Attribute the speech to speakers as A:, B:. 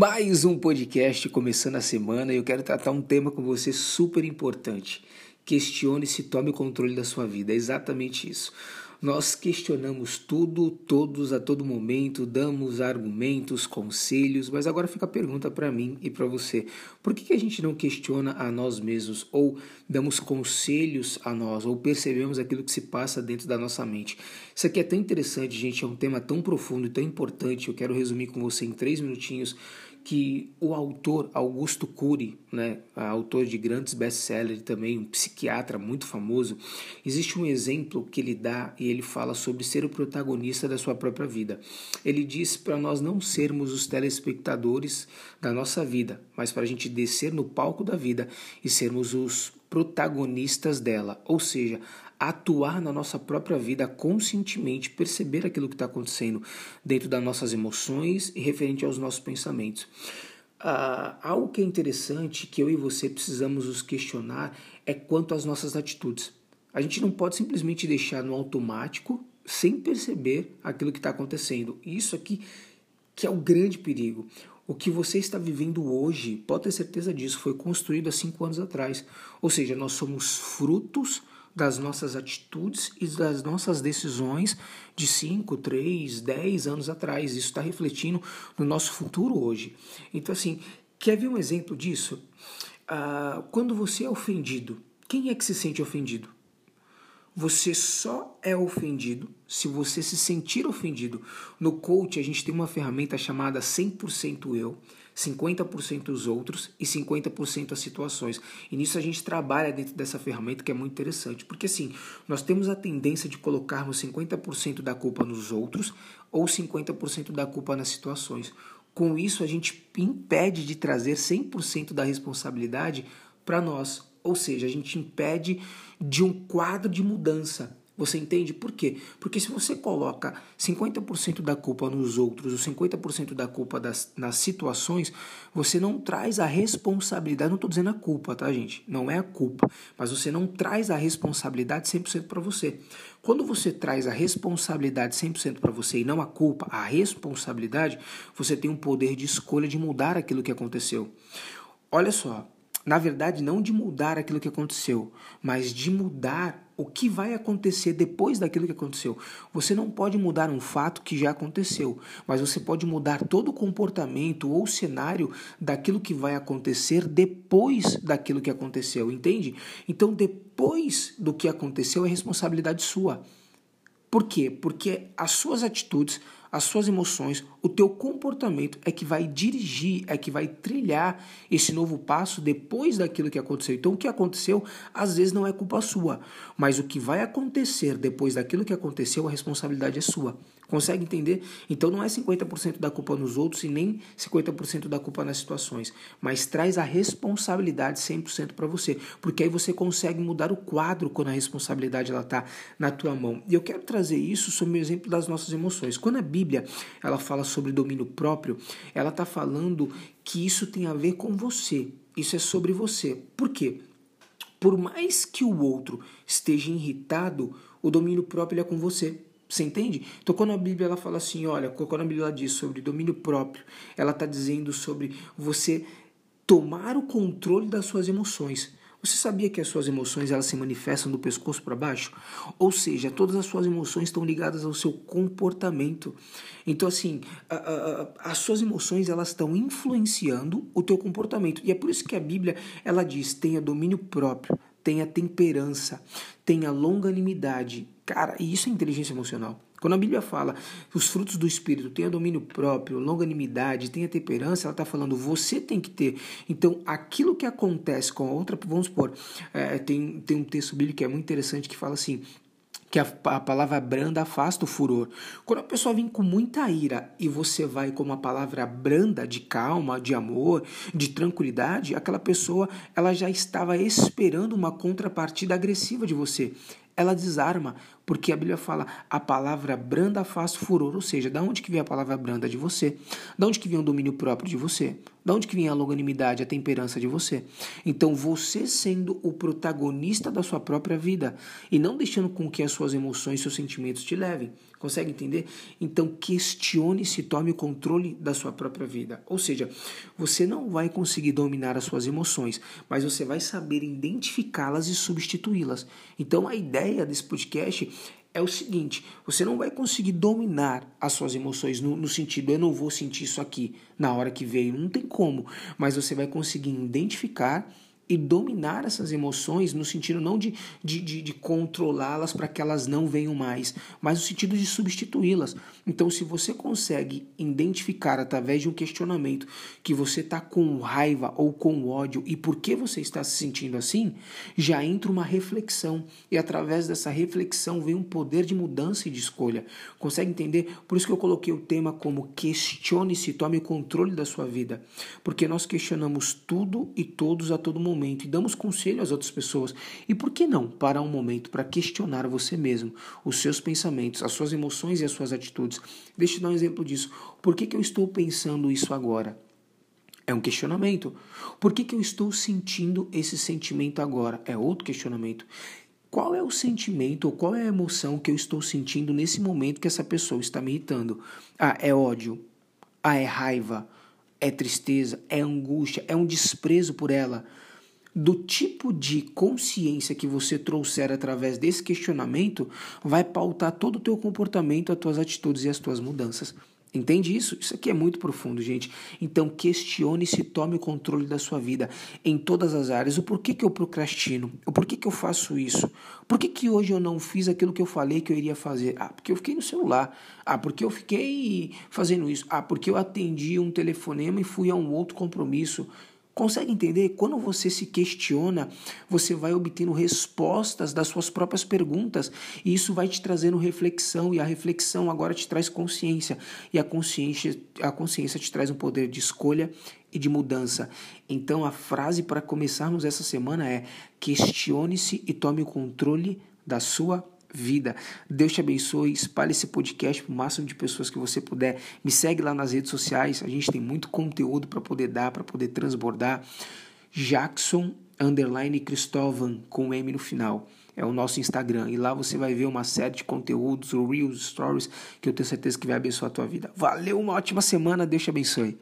A: Mais um podcast começando a semana e eu quero tratar um tema com você super importante. Questione se tome o controle da sua vida. É exatamente isso. Nós questionamos tudo, todos, a todo momento, damos argumentos, conselhos, mas agora fica a pergunta para mim e para você: por que, que a gente não questiona a nós mesmos, ou damos conselhos a nós, ou percebemos aquilo que se passa dentro da nossa mente? Isso aqui é tão interessante, gente, é um tema tão profundo e tão importante. Eu quero resumir com você em três minutinhos que o autor Augusto Cury, né, autor de grandes best-sellers também, um psiquiatra muito famoso, existe um exemplo que ele dá e ele fala sobre ser o protagonista da sua própria vida. Ele diz para nós não sermos os telespectadores da nossa vida, mas para a gente descer no palco da vida e sermos os protagonistas dela, ou seja, atuar na nossa própria vida conscientemente, perceber aquilo que está acontecendo dentro das nossas emoções e referente aos nossos pensamentos. Uh, algo que é interessante que eu e você precisamos nos questionar é quanto às nossas atitudes. A gente não pode simplesmente deixar no automático sem perceber aquilo que está acontecendo. Isso aqui que é o grande perigo. O que você está vivendo hoje, pode ter certeza disso, foi construído há cinco anos atrás. Ou seja, nós somos frutos das nossas atitudes e das nossas decisões de 5, 3, 10 anos atrás. Isso está refletindo no nosso futuro hoje. Então, assim, quer ver um exemplo disso? Ah, quando você é ofendido, quem é que se sente ofendido? Você só é ofendido se você se sentir ofendido. No coach, a gente tem uma ferramenta chamada 100% eu 50% os outros e 50% as situações. E nisso a gente trabalha dentro dessa ferramenta que é muito interessante, porque assim, nós temos a tendência de colocarmos 50% da culpa nos outros ou 50% da culpa nas situações. Com isso, a gente impede de trazer 100% da responsabilidade para nós, ou seja, a gente impede de um quadro de mudança. Você entende por quê? Porque se você coloca 50% da culpa nos outros, ou 50% da culpa das, nas situações, você não traz a responsabilidade. Não estou dizendo a culpa, tá, gente? Não é a culpa. Mas você não traz a responsabilidade 100% para você. Quando você traz a responsabilidade 100% para você e não a culpa, a responsabilidade, você tem um poder de escolha de mudar aquilo que aconteceu. Olha só, na verdade, não de mudar aquilo que aconteceu, mas de mudar o que vai acontecer depois daquilo que aconteceu. Você não pode mudar um fato que já aconteceu, mas você pode mudar todo o comportamento ou cenário daquilo que vai acontecer depois daquilo que aconteceu, entende? Então, depois do que aconteceu é responsabilidade sua. Por quê? Porque as suas atitudes, as suas emoções, o teu comportamento é que vai dirigir, é que vai trilhar esse novo passo depois daquilo que aconteceu. Então, o que aconteceu às vezes não é culpa sua, mas o que vai acontecer depois daquilo que aconteceu, a responsabilidade é sua. Consegue entender? Então não é 50% da culpa nos outros e nem 50% da culpa nas situações, mas traz a responsabilidade 100% para você, porque aí você consegue mudar o quadro quando a responsabilidade ela tá na tua mão. E eu quero trazer isso sobre o exemplo das nossas emoções. Quando a Bíblia ela fala sobre domínio próprio, ela está falando que isso tem a ver com você. Isso é sobre você. Por quê? Por mais que o outro esteja irritado, o domínio próprio é com você. Você entende? Então, quando a Bíblia ela fala assim, olha, quando a Bíblia diz sobre domínio próprio, ela está dizendo sobre você tomar o controle das suas emoções. Você sabia que as suas emoções elas se manifestam do pescoço para baixo? Ou seja, todas as suas emoções estão ligadas ao seu comportamento. Então, assim, a, a, as suas emoções elas estão influenciando o teu comportamento. E é por isso que a Bíblia ela diz: tenha domínio próprio, tenha temperança, tenha longanimidade. Cara, e isso é inteligência emocional. Quando a Bíblia fala os frutos do Espírito, tenha domínio próprio, longanimidade, tenha temperança, ela está falando você tem que ter. Então, aquilo que acontece com a outra, vamos supor, é, tem, tem um texto bíblico que é muito interessante que fala assim: que a, a, palavra branda afasta o furor. Quando a pessoa vem com muita ira e você vai com uma palavra branda de calma, de amor, de tranquilidade, aquela pessoa ela já estava esperando uma contrapartida agressiva de você. Ela desarma, porque a Bíblia fala a palavra branda faz furor, ou seja, da onde que vem a palavra branda de você? Da onde que vem o domínio próprio de você? Da onde que vem a longanimidade, a temperança de você? Então, você sendo o protagonista da sua própria vida e não deixando com que as suas emoções, seus sentimentos te levem. Consegue entender? Então questione-se, tome o controle da sua própria vida. Ou seja, você não vai conseguir dominar as suas emoções, mas você vai saber identificá-las e substituí-las. Então a ideia desse podcast é o seguinte: você não vai conseguir dominar as suas emoções no, no, sentido eu não vou sentir isso aqui na hora que veio, não tem como, mas você vai conseguir identificar e dominar essas emoções no sentido não de, de, de, de controlá-las para que elas não venham mais, mas no sentido de substituí-las. Então, se você consegue identificar através de um questionamento que você está com raiva ou com ódio e por que você está se sentindo assim, já entra uma reflexão e através dessa reflexão vem um poder de mudança e de escolha. Consegue entender? Por isso que eu coloquei o tema como questione-se, tome o controle da sua vida, porque nós questionamos tudo e todos a todo momento momento e damos conselho às outras pessoas. E por que não parar um momento para questionar você mesmo, os seus pensamentos, as suas emoções e as suas atitudes? Deixa eu dar um exemplo disso. Por que, que eu estou pensando isso agora? É um questionamento. Por que, que eu estou sentindo esse sentimento agora? É outro questionamento. Qual é o sentimento ou qual é a emoção que eu estou sentindo nesse momento que essa pessoa está me irritando? Ah, é ódio. Ah, é raiva. É tristeza. É angústia. É um desprezo por ela do tipo de consciência que você trouxer através desse questionamento vai pautar todo o teu comportamento, as tuas atitudes e as tuas mudanças. Entende isso? Isso aqui é muito profundo, gente. Então questione-se, tome o controle da sua vida em todas as áreas. O porquê que eu procrastino? O porquê que eu faço isso? Por que, que hoje eu não fiz aquilo que eu falei que eu iria fazer? Ah, porque eu fiquei no celular. Ah, porque eu fiquei fazendo isso. Ah, porque eu atendi um telefonema e fui a um outro compromisso. Consegue entender? Quando você se questiona, você vai obtendo respostas das suas próprias perguntas e isso vai te trazendo reflexão e a reflexão agora te traz consciência e a consciência, a consciência te traz um poder de escolha e de mudança. Então a frase para começarmos essa semana é: questione-se e tome o controle da sua vida. Deus te abençoe, espalhe esse podcast para o máximo de pessoas que você puder. Me segue lá nas redes sociais, a gente tem muito conteúdo para poder dar, para poder transbordar. Jackson underline Cristóvão com M no final. É o nosso Instagram. E lá você vai ver uma série de conteúdos, Reels, Stories, que eu tenho certeza que vai abençoar a tua vida. Valeu, uma ótima semana. Deus te abençoe.